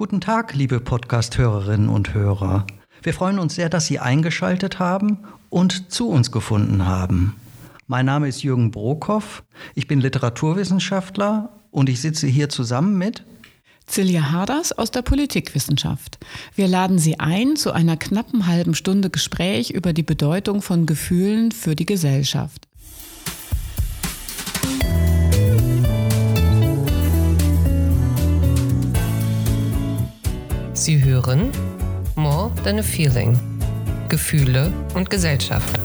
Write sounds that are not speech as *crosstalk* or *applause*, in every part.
Guten Tag, liebe Podcast-Hörerinnen und Hörer. Wir freuen uns sehr, dass Sie eingeschaltet haben und zu uns gefunden haben. Mein Name ist Jürgen Brokoff, ich bin Literaturwissenschaftler und ich sitze hier zusammen mit Silja Harders aus der Politikwissenschaft. Wir laden Sie ein zu einer knappen halben Stunde Gespräch über die Bedeutung von Gefühlen für die Gesellschaft. Sie hören More Than a Feeling. Gefühle und Gesellschaft.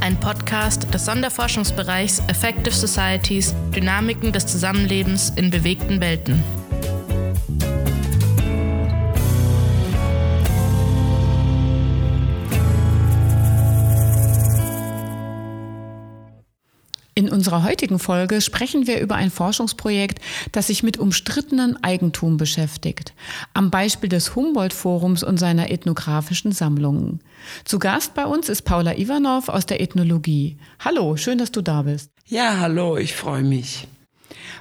Ein Podcast des Sonderforschungsbereichs Effective Societies, Dynamiken des Zusammenlebens in bewegten Welten. Unserer heutigen Folge sprechen wir über ein Forschungsprojekt, das sich mit umstrittenen Eigentum beschäftigt. Am Beispiel des Humboldt-Forums und seiner ethnografischen Sammlungen. Zu Gast bei uns ist Paula Ivanov aus der Ethnologie. Hallo, schön, dass du da bist. Ja, hallo, ich freue mich.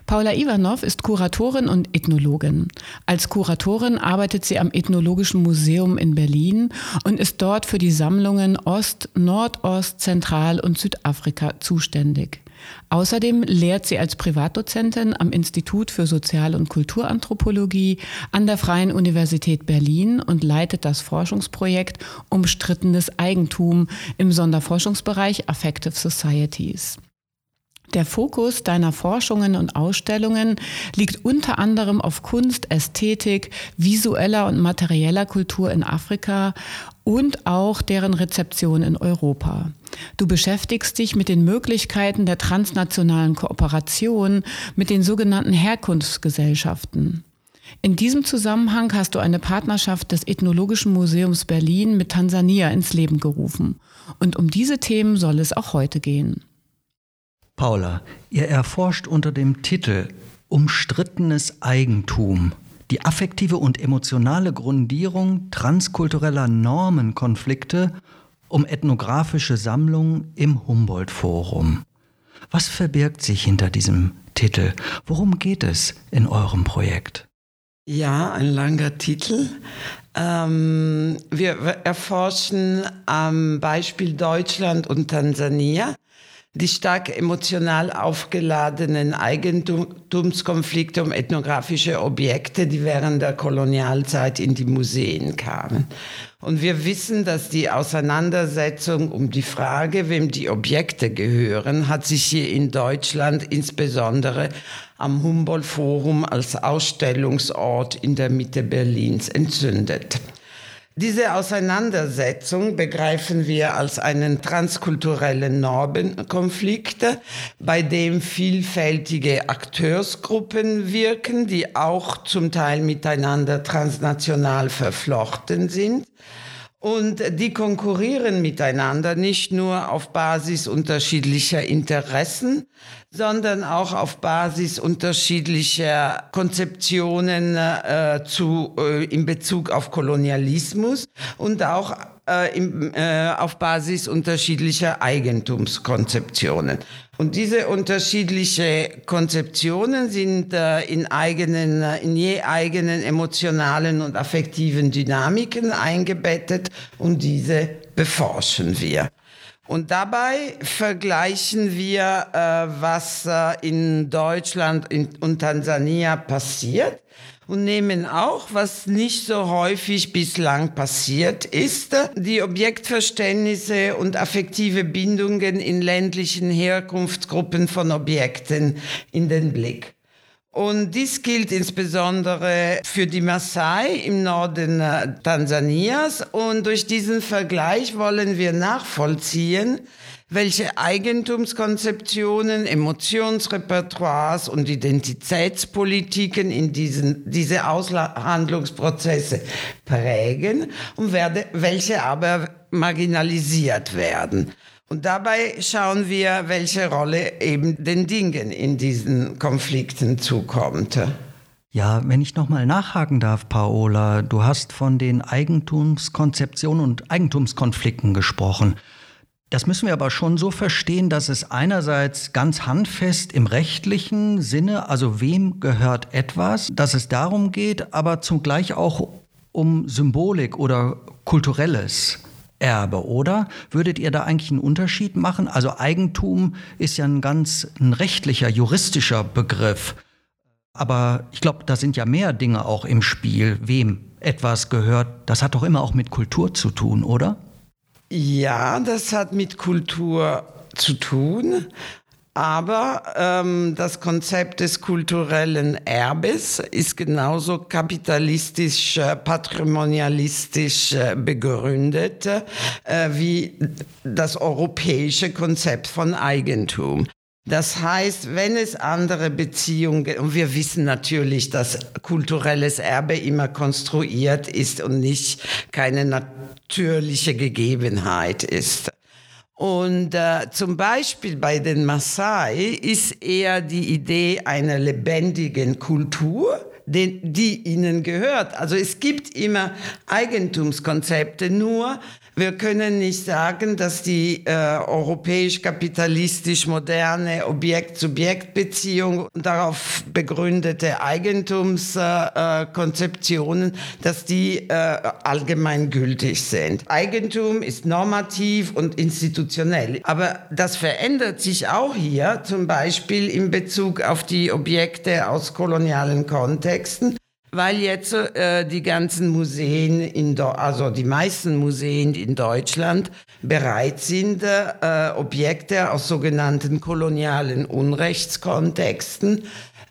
Paula Ivanov ist Kuratorin und Ethnologin. Als Kuratorin arbeitet sie am Ethnologischen Museum in Berlin und ist dort für die Sammlungen Ost, Nordost, Zentral- und Südafrika zuständig. Außerdem lehrt sie als Privatdozentin am Institut für Sozial- und Kulturanthropologie an der Freien Universität Berlin und leitet das Forschungsprojekt Umstrittenes Eigentum im Sonderforschungsbereich Affective Societies. Der Fokus deiner Forschungen und Ausstellungen liegt unter anderem auf Kunst, Ästhetik, visueller und materieller Kultur in Afrika und auch deren Rezeption in Europa. Du beschäftigst dich mit den Möglichkeiten der transnationalen Kooperation mit den sogenannten Herkunftsgesellschaften. In diesem Zusammenhang hast du eine Partnerschaft des Ethnologischen Museums Berlin mit Tansania ins Leben gerufen. Und um diese Themen soll es auch heute gehen. Paula, ihr erforscht unter dem Titel Umstrittenes Eigentum die affektive und emotionale Grundierung transkultureller Normenkonflikte um ethnografische Sammlungen im Humboldt-Forum. Was verbirgt sich hinter diesem Titel? Worum geht es in eurem Projekt? Ja, ein langer Titel. Ähm, wir erforschen am Beispiel Deutschland und Tansania die stark emotional aufgeladenen Eigentumskonflikte um ethnografische Objekte, die während der Kolonialzeit in die Museen kamen. Und wir wissen, dass die Auseinandersetzung um die Frage, wem die Objekte gehören, hat sich hier in Deutschland insbesondere am Humboldt-Forum als Ausstellungsort in der Mitte Berlins entzündet. Diese Auseinandersetzung begreifen wir als einen transkulturellen Normenkonflikt, bei dem vielfältige Akteursgruppen wirken, die auch zum Teil miteinander transnational verflochten sind. Und die konkurrieren miteinander nicht nur auf Basis unterschiedlicher Interessen, sondern auch auf Basis unterschiedlicher Konzeptionen äh, zu, äh, in Bezug auf Kolonialismus und auch äh, im, äh, auf Basis unterschiedlicher Eigentumskonzeptionen. Und diese unterschiedlichen Konzeptionen sind äh, in eigenen, in je eigenen emotionalen und affektiven Dynamiken eingebettet und diese beforschen wir. Und dabei vergleichen wir, äh, was äh, in Deutschland und Tansania passiert und nehmen auch, was nicht so häufig bislang passiert ist, die Objektverständnisse und affektive Bindungen in ländlichen Herkunftsgruppen von Objekten in den Blick. Und dies gilt insbesondere für die Maasai im Norden äh, Tansanias. Und durch diesen Vergleich wollen wir nachvollziehen, welche Eigentumskonzeptionen, Emotionsrepertoires und Identitätspolitiken in diesen, diese Aushandlungsprozesse prägen und werde, welche aber marginalisiert werden. Und dabei schauen wir, welche Rolle eben den Dingen in diesen Konflikten zukommt. Ja, wenn ich nochmal nachhaken darf, Paola, du hast von den Eigentumskonzeptionen und Eigentumskonflikten gesprochen. Das müssen wir aber schon so verstehen, dass es einerseits ganz handfest im rechtlichen Sinne, also wem gehört etwas, dass es darum geht, aber zugleich auch um Symbolik oder kulturelles. Erbe, oder? Würdet ihr da eigentlich einen Unterschied machen? Also Eigentum ist ja ein ganz ein rechtlicher, juristischer Begriff. Aber ich glaube, da sind ja mehr Dinge auch im Spiel, wem etwas gehört. Das hat doch immer auch mit Kultur zu tun, oder? Ja, das hat mit Kultur zu tun. Aber ähm, das Konzept des kulturellen Erbes ist genauso kapitalistisch, äh, patrimonialistisch äh, begründet äh, wie das europäische Konzept von Eigentum. Das heißt, wenn es andere Beziehungen, und wir wissen natürlich, dass kulturelles Erbe immer konstruiert ist und nicht keine natürliche Gegebenheit ist. Und äh, zum Beispiel bei den Maasai ist eher die Idee einer lebendigen Kultur, die, die ihnen gehört. Also es gibt immer Eigentumskonzepte, nur wir können nicht sagen, dass die äh, europäisch-kapitalistisch moderne Objekt-Subjekt-Beziehung darauf begründete Eigentumskonzeptionen, äh, dass die äh, allgemeingültig sind. Eigentum ist normativ und institutionell. Aber das verändert sich auch hier, zum Beispiel in Bezug auf die Objekte aus kolonialen Kontexten weil jetzt äh, die ganzen Museen, in also die meisten Museen in Deutschland bereit sind, äh, Objekte aus sogenannten kolonialen Unrechtskontexten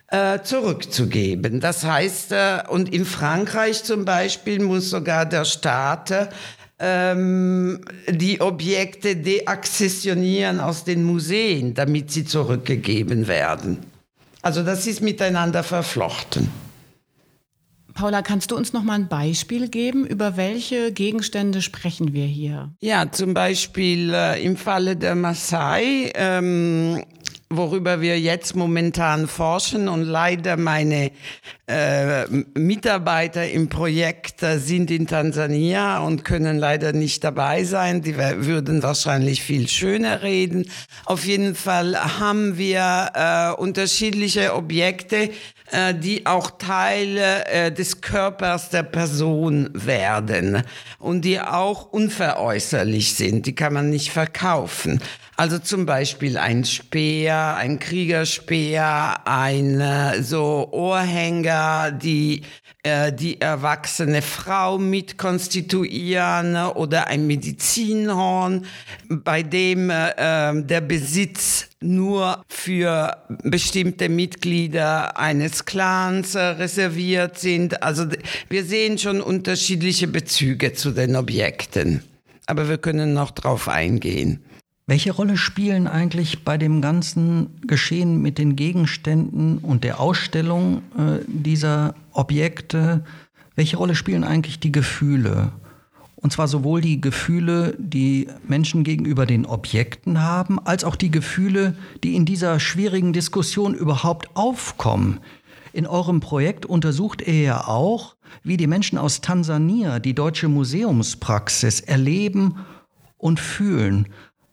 äh, zurückzugeben. Das heißt, äh, und in Frankreich zum Beispiel muss sogar der Staat ähm, die Objekte deaccessionieren aus den Museen, damit sie zurückgegeben werden. Also das ist miteinander verflochten. Paula, kannst du uns noch mal ein Beispiel geben? Über welche Gegenstände sprechen wir hier? Ja, zum Beispiel äh, im Falle der Maasai, ähm, worüber wir jetzt momentan forschen und leider meine äh, Mitarbeiter im Projekt äh, sind in Tansania und können leider nicht dabei sein. Die würden wahrscheinlich viel schöner reden. Auf jeden Fall haben wir äh, unterschiedliche Objekte, äh, die auch Teile äh, des Körpers der Person werden und die auch unveräußerlich sind. Die kann man nicht verkaufen. Also zum Beispiel ein Speer, ein Kriegerspeer, ein äh, so Ohrhänger, die äh, die erwachsene Frau mit konstituieren oder ein Medizinhorn, bei dem äh, ähm, der Besitz nur für bestimmte Mitglieder eines Clans äh, reserviert sind. Also wir sehen schon unterschiedliche Bezüge zu den Objekten. Aber wir können noch drauf eingehen. Welche Rolle spielen eigentlich bei dem ganzen Geschehen mit den Gegenständen und der Ausstellung äh, dieser Objekte, welche Rolle spielen eigentlich die Gefühle? Und zwar sowohl die Gefühle, die Menschen gegenüber den Objekten haben, als auch die Gefühle, die in dieser schwierigen Diskussion überhaupt aufkommen. In eurem Projekt untersucht ihr ja auch, wie die Menschen aus Tansania die deutsche Museumspraxis erleben und fühlen.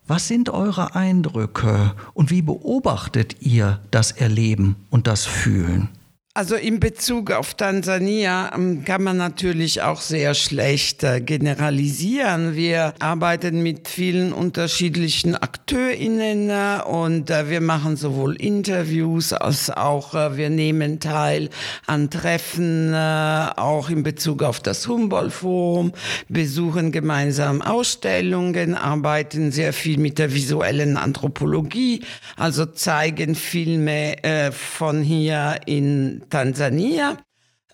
Was sind eure Eindrücke und wie beobachtet ihr das Erleben und das Fühlen? Also in Bezug auf Tansania ähm, kann man natürlich auch sehr schlecht äh, generalisieren. Wir arbeiten mit vielen unterschiedlichen AkteurInnen äh, und äh, wir machen sowohl Interviews als auch wir nehmen teil an Treffen, auch in Bezug auf das Humboldt-Forum, besuchen gemeinsam Ausstellungen, arbeiten sehr viel mit der visuellen Anthropologie, also zeigen Filme von hier in Tansania.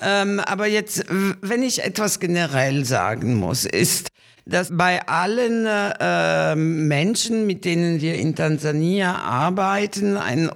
Ähm, aber jetzt, wenn ich etwas generell sagen muss, ist, dass bei allen äh, Menschen, mit denen wir in Tansania arbeiten, ein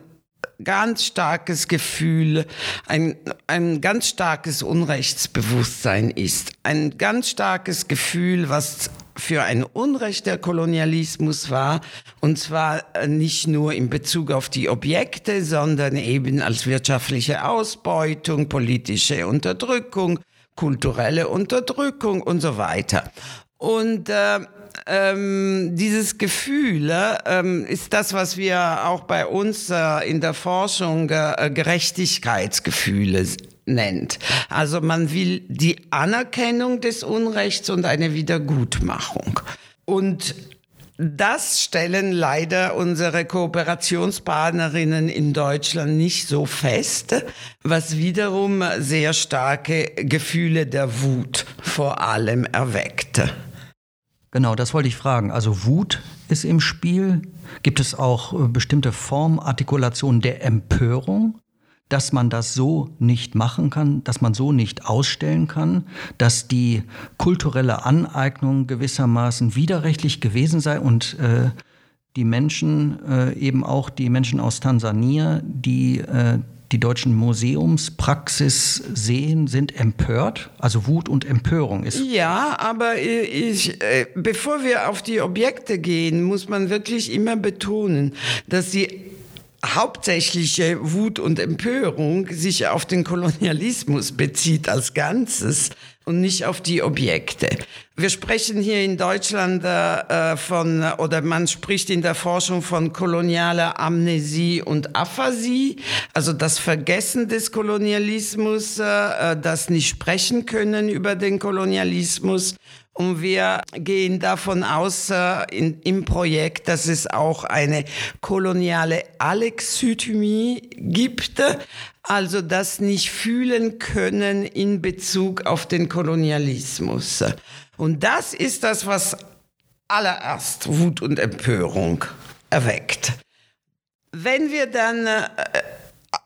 ganz starkes Gefühl, ein, ein ganz starkes Unrechtsbewusstsein ist. Ein ganz starkes Gefühl, was für ein Unrecht der Kolonialismus war, und zwar äh, nicht nur in Bezug auf die Objekte, sondern eben als wirtschaftliche Ausbeutung, politische Unterdrückung, kulturelle Unterdrückung und so weiter. Und äh, ähm, dieses Gefühl ähm, ist das, was wir auch bei uns äh, in der Forschung äh, Gerechtigkeitsgefühle nennt. Also man will die Anerkennung des Unrechts und eine Wiedergutmachung. Und das stellen leider unsere Kooperationspartnerinnen in Deutschland nicht so fest, was wiederum sehr starke Gefühle der Wut vor allem erweckte. Genau, das wollte ich fragen. Also Wut ist im Spiel. Gibt es auch äh, bestimmte Formartikulationen der Empörung? Dass man das so nicht machen kann, dass man so nicht ausstellen kann, dass die kulturelle Aneignung gewissermaßen widerrechtlich gewesen sei und äh, die Menschen, äh, eben auch die Menschen aus Tansania, die äh, die deutschen Museumspraxis sehen, sind empört. Also Wut und Empörung ist. Ja, aber ich, äh, bevor wir auf die Objekte gehen, muss man wirklich immer betonen, dass die hauptsächliche Wut und Empörung sich auf den Kolonialismus bezieht als Ganzes und nicht auf die Objekte. Wir sprechen hier in Deutschland äh, von, oder man spricht in der Forschung von kolonialer Amnesie und Aphasie, also das Vergessen des Kolonialismus, äh, das nicht sprechen können über den Kolonialismus und wir gehen davon aus äh, in, im Projekt, dass es auch eine koloniale Alexithymie gibt, also das nicht fühlen können in Bezug auf den Kolonialismus. Und das ist das, was allererst Wut und Empörung erweckt. Wenn wir dann äh,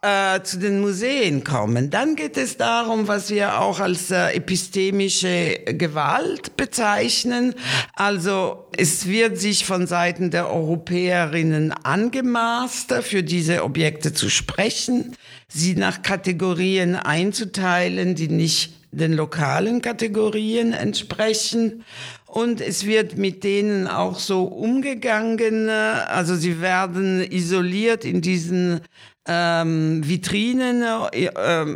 äh, zu den Museen kommen, dann geht es darum, was wir auch als äh, epistemische Gewalt bezeichnen. Also es wird sich von Seiten der Europäerinnen angemaßt, für diese Objekte zu sprechen, sie nach Kategorien einzuteilen, die nicht den lokalen Kategorien entsprechen. Und es wird mit denen auch so umgegangen, also sie werden isoliert in diesen ähm, Vitrinen, äh,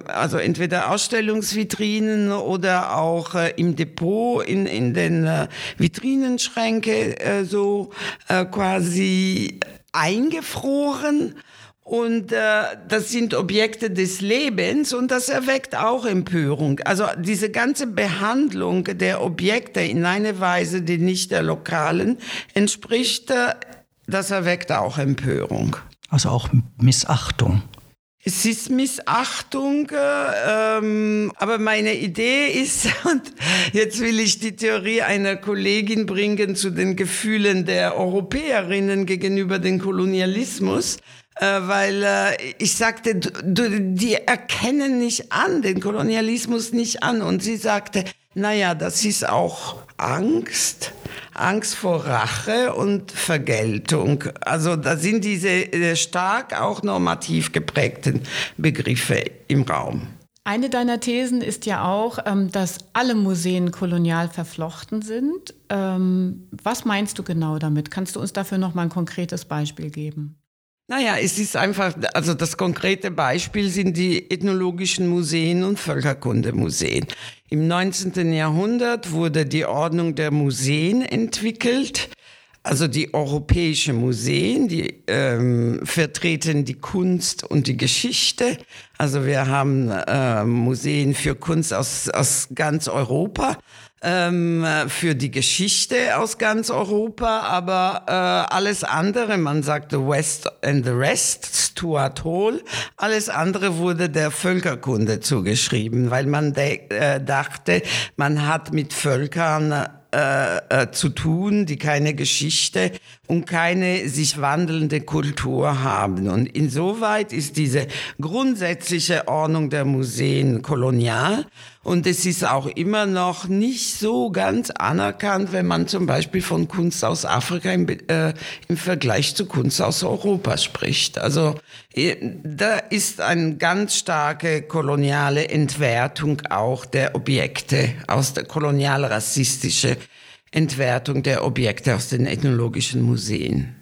also entweder Ausstellungsvitrinen oder auch äh, im Depot in, in den äh, Vitrinenschränke äh, so äh, quasi eingefroren. Und äh, das sind Objekte des Lebens und das erweckt auch Empörung. Also diese ganze Behandlung der Objekte in eine Weise, die nicht der lokalen entspricht, äh, das erweckt auch Empörung. Also auch Missachtung. Es ist Missachtung, ähm, aber meine Idee ist, *laughs* und jetzt will ich die Theorie einer Kollegin bringen zu den Gefühlen der Europäerinnen gegenüber dem Kolonialismus, äh, weil äh, ich sagte, die erkennen nicht an, den Kolonialismus nicht an. Und sie sagte, naja, das ist auch Angst, Angst vor Rache und Vergeltung. Also da sind diese äh, stark auch normativ geprägten Begriffe im Raum. Eine deiner Thesen ist ja auch, ähm, dass alle Museen kolonial verflochten sind. Ähm, was meinst du genau damit? Kannst du uns dafür noch mal ein konkretes Beispiel geben? Naja, es ist einfach, also das konkrete Beispiel sind die ethnologischen Museen und Völkerkundemuseen. Im 19. Jahrhundert wurde die Ordnung der Museen entwickelt. Also die europäischen Museen, die ähm, vertreten die Kunst und die Geschichte. Also wir haben äh, Museen für Kunst aus, aus ganz Europa ähm, für die Geschichte aus ganz Europa, aber äh, alles andere, man sagte West and the Rest, Stuart Hall, alles andere wurde der Völkerkunde zugeschrieben, weil man äh, dachte, man hat mit Völkern äh, äh, zu tun, die keine Geschichte und keine sich wandelnde Kultur haben. Und insoweit ist diese grundsätzliche Ordnung der Museen kolonial. Und es ist auch immer noch nicht so ganz anerkannt, wenn man zum Beispiel von Kunst aus Afrika im, äh, im Vergleich zu Kunst aus Europa spricht. Also äh, da ist eine ganz starke koloniale Entwertung auch der Objekte aus der kolonial-rassistische Entwertung der Objekte aus den ethnologischen Museen.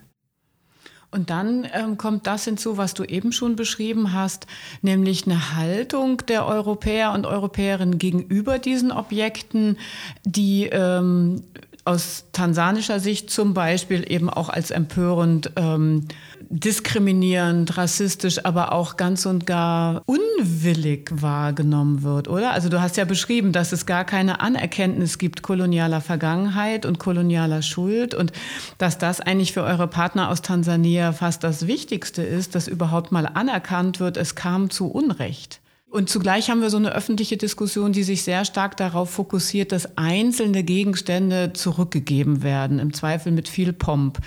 Und dann ähm, kommt das hinzu, was du eben schon beschrieben hast, nämlich eine Haltung der Europäer und Europäerinnen gegenüber diesen Objekten, die ähm, aus tansanischer Sicht zum Beispiel eben auch als empörend, ähm, diskriminierend, rassistisch, aber auch ganz und gar unwillig wahrgenommen wird, oder? Also du hast ja beschrieben, dass es gar keine Anerkenntnis gibt kolonialer Vergangenheit und kolonialer Schuld und dass das eigentlich für eure Partner aus Tansania fast das Wichtigste ist, dass überhaupt mal anerkannt wird, es kam zu Unrecht. Und zugleich haben wir so eine öffentliche Diskussion, die sich sehr stark darauf fokussiert, dass einzelne Gegenstände zurückgegeben werden, im Zweifel mit viel Pomp.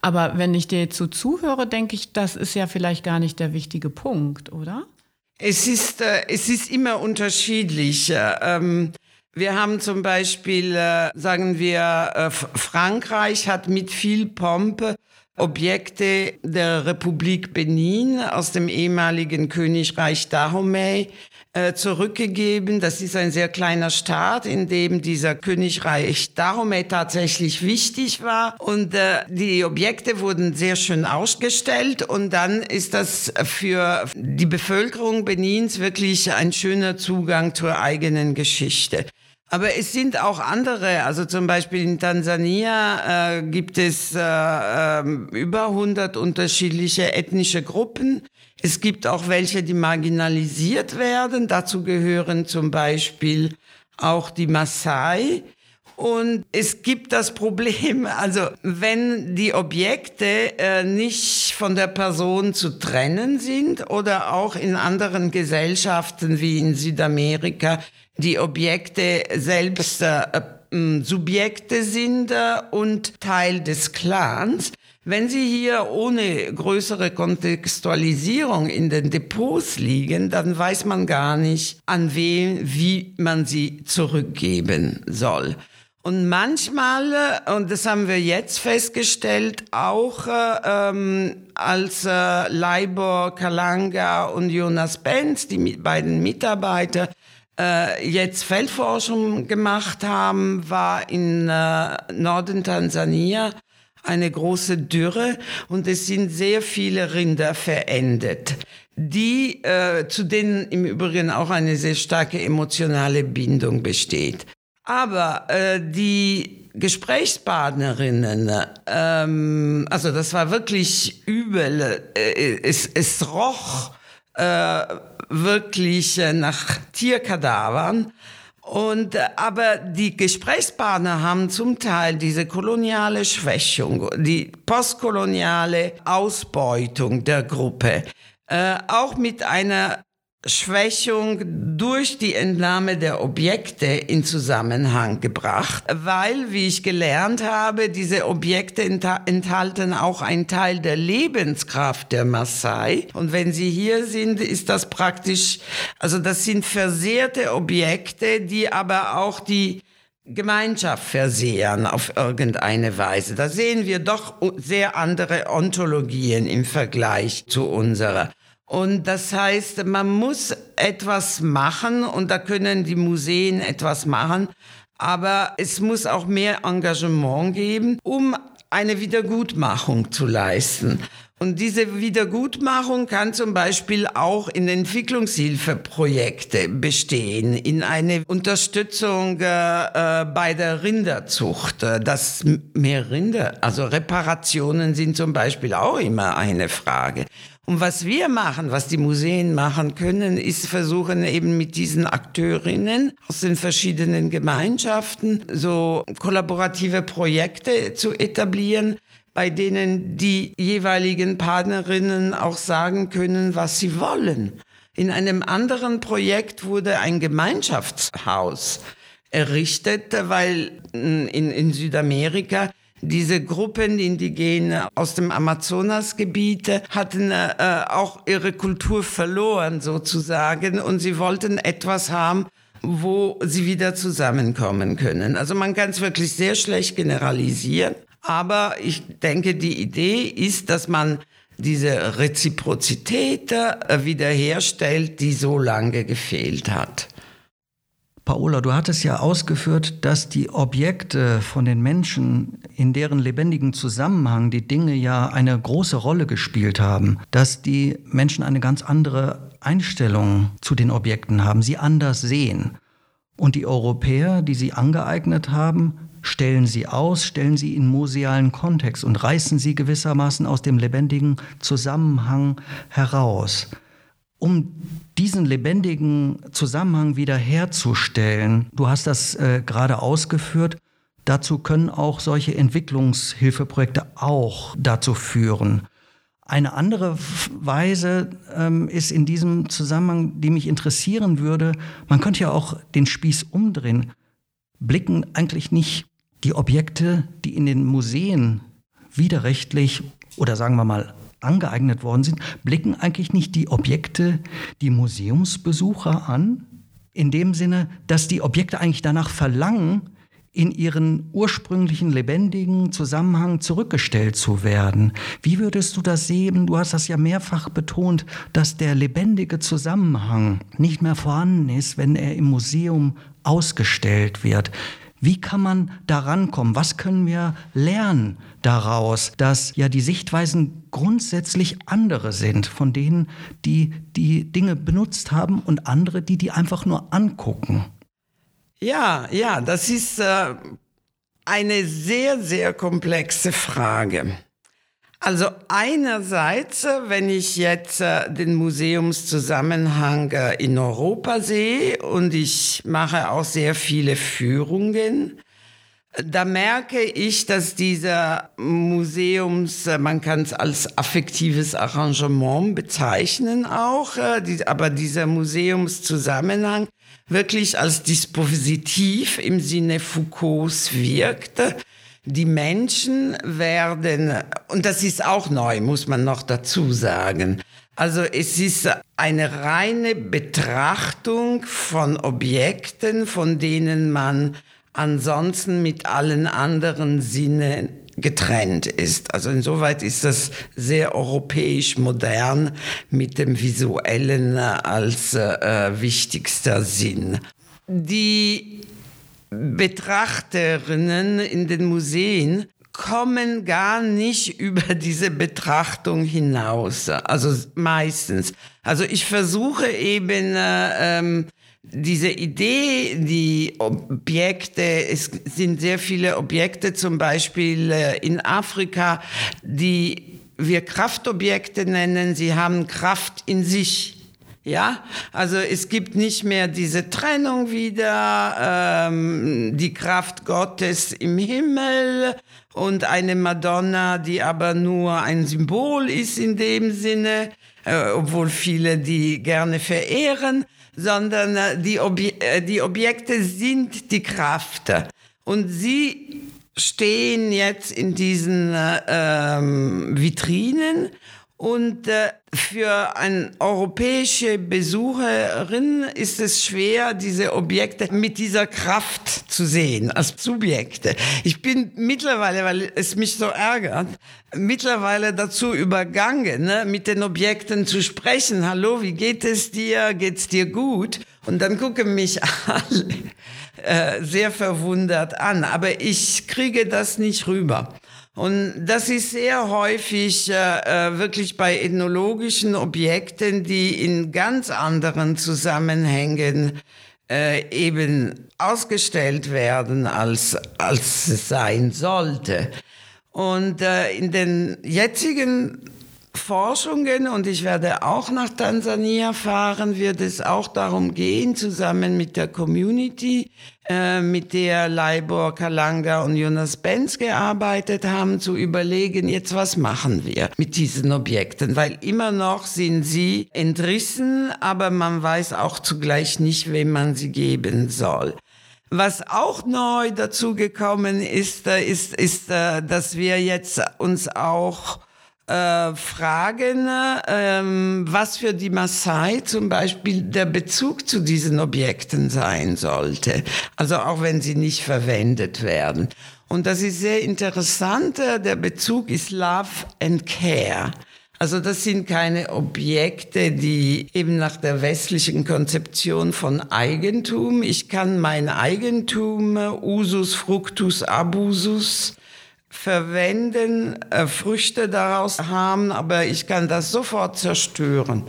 Aber wenn ich dir jetzt so zuhöre, denke ich, das ist ja vielleicht gar nicht der wichtige Punkt, oder? Es ist, äh, es ist immer unterschiedlich. Ähm, wir haben zum Beispiel, äh, sagen wir, äh, Frankreich hat mit viel Pompe Objekte der Republik Benin aus dem ehemaligen Königreich Dahomey äh, zurückgegeben. Das ist ein sehr kleiner Staat, in dem dieser Königreich Dahomey tatsächlich wichtig war. Und äh, die Objekte wurden sehr schön ausgestellt. Und dann ist das für die Bevölkerung Benins wirklich ein schöner Zugang zur eigenen Geschichte. Aber es sind auch andere, also zum Beispiel in Tansania äh, gibt es äh, äh, über 100 unterschiedliche ethnische Gruppen. Es gibt auch welche, die marginalisiert werden. Dazu gehören zum Beispiel auch die Maasai. Und es gibt das Problem, *laughs* also wenn die Objekte äh, nicht von der Person zu trennen sind oder auch in anderen Gesellschaften wie in Südamerika die Objekte selbst äh, Subjekte sind äh, und Teil des Clans. Wenn sie hier ohne größere Kontextualisierung in den Depots liegen, dann weiß man gar nicht, an wen, wie man sie zurückgeben soll. Und manchmal, äh, und das haben wir jetzt festgestellt, auch äh, ähm, als äh, Leibor Kalanga und Jonas Benz, die mit, beiden Mitarbeiter, äh, jetzt Feldforschung gemacht haben, war in äh, Norden Tansania eine große Dürre und es sind sehr viele Rinder verendet, die äh, zu denen im Übrigen auch eine sehr starke emotionale Bindung besteht. Aber äh, die Gesprächspartnerinnen, ähm, also das war wirklich übel. Äh, es, es roch äh, wirklich äh, nach Tierkadavern. Und, äh, aber die Gesprächspartner haben zum Teil diese koloniale Schwächung, die postkoloniale Ausbeutung der Gruppe, äh, auch mit einer Schwächung durch die Entnahme der Objekte in Zusammenhang gebracht, weil, wie ich gelernt habe, diese Objekte enthalten auch einen Teil der Lebenskraft der Maasai. Und wenn sie hier sind, ist das praktisch, also das sind versehrte Objekte, die aber auch die Gemeinschaft versehen auf irgendeine Weise. Da sehen wir doch sehr andere Ontologien im Vergleich zu unserer. Und das heißt, man muss etwas machen und da können die Museen etwas machen, aber es muss auch mehr Engagement geben, um eine Wiedergutmachung zu leisten. Und diese Wiedergutmachung kann zum Beispiel auch in Entwicklungshilfeprojekte bestehen, in eine Unterstützung äh, bei der Rinderzucht, äh, dass mehr Rinder, also Reparationen sind zum Beispiel auch immer eine Frage. Und was wir machen, was die Museen machen können, ist versuchen eben mit diesen Akteurinnen aus den verschiedenen Gemeinschaften so kollaborative Projekte zu etablieren, bei denen die jeweiligen Partnerinnen auch sagen können, was sie wollen. In einem anderen Projekt wurde ein Gemeinschaftshaus errichtet, weil in, in Südamerika diese Gruppen, die Indigene aus dem Amazonasgebiet, hatten äh, auch ihre Kultur verloren sozusagen und sie wollten etwas haben, wo sie wieder zusammenkommen können. Also man kann es wirklich sehr schlecht generalisieren, aber ich denke, die Idee ist, dass man diese Reziprozität äh, wiederherstellt, die so lange gefehlt hat. Paola, du hattest ja ausgeführt, dass die Objekte von den Menschen, in deren lebendigen Zusammenhang die Dinge ja eine große Rolle gespielt haben, dass die Menschen eine ganz andere Einstellung zu den Objekten haben, sie anders sehen. Und die Europäer, die sie angeeignet haben, stellen sie aus, stellen sie in musealen Kontext und reißen sie gewissermaßen aus dem lebendigen Zusammenhang heraus. Um diesen lebendigen Zusammenhang wiederherzustellen, du hast das äh, gerade ausgeführt, dazu können auch solche Entwicklungshilfeprojekte auch dazu führen. Eine andere Weise ähm, ist in diesem Zusammenhang, die mich interessieren würde, man könnte ja auch den Spieß umdrehen. Blicken eigentlich nicht die Objekte, die in den Museen widerrechtlich oder sagen wir mal angeeignet worden sind, blicken eigentlich nicht die Objekte die Museumsbesucher an? In dem Sinne, dass die Objekte eigentlich danach verlangen, in ihren ursprünglichen lebendigen Zusammenhang zurückgestellt zu werden. Wie würdest du das sehen? Du hast das ja mehrfach betont, dass der lebendige Zusammenhang nicht mehr vorhanden ist, wenn er im Museum ausgestellt wird. Wie kann man daran kommen? Was können wir lernen daraus, dass ja die Sichtweisen grundsätzlich andere sind von denen, die die Dinge benutzt haben und andere, die die einfach nur angucken? Ja, ja, das ist äh, eine sehr, sehr komplexe Frage. Also einerseits, wenn ich jetzt äh, den Museumszusammenhang äh, in Europa sehe und ich mache auch sehr viele Führungen, da merke ich, dass dieser Museums, äh, man kann es als affektives Arrangement bezeichnen auch, aber dieser Museumszusammenhang wirklich als Dispositiv im Sinne Foucaults wirkte die Menschen werden, und das ist auch neu, muss man noch dazu sagen, also es ist eine reine Betrachtung von Objekten, von denen man ansonsten mit allen anderen Sinnen getrennt ist. Also insoweit ist das sehr europäisch modern mit dem visuellen als äh, wichtigster Sinn. Die Betrachterinnen in den Museen kommen gar nicht *laughs* über diese Betrachtung hinaus. Also meistens. Also ich versuche eben äh, ähm, diese Idee, die Objekte, es sind sehr viele Objekte, zum Beispiel äh, in Afrika, die wir Kraftobjekte nennen. Sie haben Kraft in sich. Ja, also es gibt nicht mehr diese Trennung wieder, ähm, die Kraft Gottes im Himmel und eine Madonna, die aber nur ein Symbol ist in dem Sinne, äh, obwohl viele die gerne verehren, sondern äh, die, Obje äh, die Objekte sind die Kraft. Und sie stehen jetzt in diesen äh, ähm, Vitrinen und äh, für eine europäische Besucherin ist es schwer, diese Objekte mit dieser Kraft zu sehen, als Subjekte. Ich bin mittlerweile, weil es mich so ärgert, mittlerweile dazu übergangen, ne, mit den Objekten zu sprechen. Hallo, wie geht es dir? Geht's dir gut? Und dann gucken mich alle äh, sehr verwundert an. Aber ich kriege das nicht rüber. Und das ist sehr häufig äh, äh, wirklich bei ethnologischen Objekten, die in ganz anderen Zusammenhängen äh, eben ausgestellt werden, als, als es sein sollte. Und äh, in den jetzigen Forschungen und ich werde auch nach Tansania fahren, wird es auch darum gehen, zusammen mit der Community, äh, mit der Leibor Kalanga und Jonas Benz gearbeitet haben, zu überlegen, jetzt was machen wir mit diesen Objekten, weil immer noch sind sie entrissen, aber man weiß auch zugleich nicht, wem man sie geben soll. Was auch neu dazugekommen ist, äh, ist, ist, äh, dass wir jetzt uns auch äh, fragen, ähm, was für die Maasai zum Beispiel der Bezug zu diesen Objekten sein sollte. Also auch wenn sie nicht verwendet werden. Und das ist sehr interessant. Der Bezug ist Love and Care. Also das sind keine Objekte, die eben nach der westlichen Konzeption von Eigentum, ich kann mein Eigentum, Usus, Fructus, Abusus, verwenden, äh, Früchte daraus haben, aber ich kann das sofort zerstören.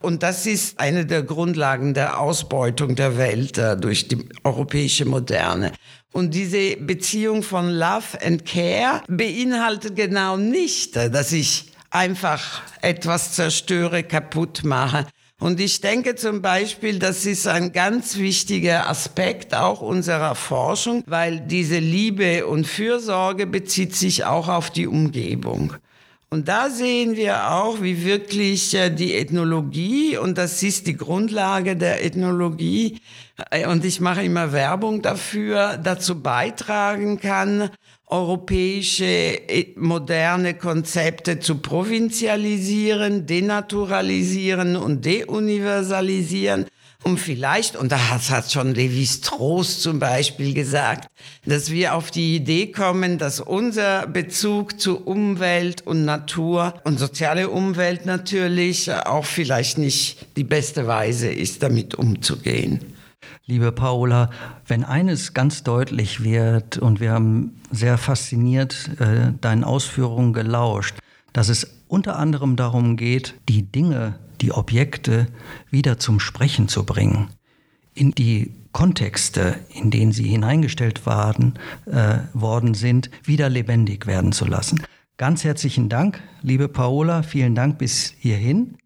Und das ist eine der Grundlagen der Ausbeutung der Welt äh, durch die europäische Moderne. Und diese Beziehung von Love and Care beinhaltet genau nicht, äh, dass ich einfach etwas zerstöre, kaputt mache. Und ich denke zum Beispiel, das ist ein ganz wichtiger Aspekt auch unserer Forschung, weil diese Liebe und Fürsorge bezieht sich auch auf die Umgebung. Und da sehen wir auch, wie wirklich äh, die Ethnologie, und das ist die Grundlage der Ethnologie, äh, und ich mache immer Werbung dafür, dazu beitragen kann, europäische äh, moderne Konzepte zu provinzialisieren, denaturalisieren und deuniversalisieren und vielleicht, und da hat, schon Levi Strauss zum Beispiel gesagt, dass wir auf die Idee kommen, dass unser Bezug zu Umwelt und Natur und soziale Umwelt natürlich auch vielleicht nicht die beste Weise ist, damit umzugehen. Liebe Paula, wenn eines ganz deutlich wird, und wir haben sehr fasziniert äh, deinen Ausführungen gelauscht, dass es unter anderem darum geht, die Dinge die Objekte wieder zum Sprechen zu bringen, in die Kontexte, in denen sie hineingestellt waren, äh, worden sind, wieder lebendig werden zu lassen. Ganz herzlichen Dank, liebe Paola, vielen Dank bis hierhin.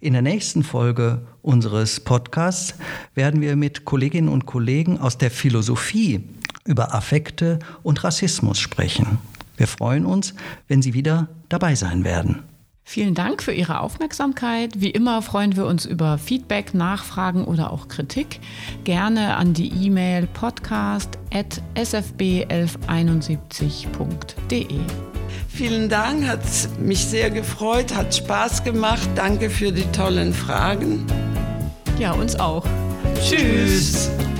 In der nächsten Folge unseres Podcasts werden wir mit Kolleginnen und Kollegen aus der Philosophie über Affekte und Rassismus sprechen. Wir freuen uns, wenn Sie wieder dabei sein werden. Vielen Dank für Ihre Aufmerksamkeit. Wie immer freuen wir uns über Feedback, Nachfragen oder auch Kritik. Gerne an die E-Mail podcast.sfb1171.de. Vielen Dank, hat mich sehr gefreut, hat Spaß gemacht. Danke für die tollen Fragen. Ja, uns auch. Tschüss. Tschüss.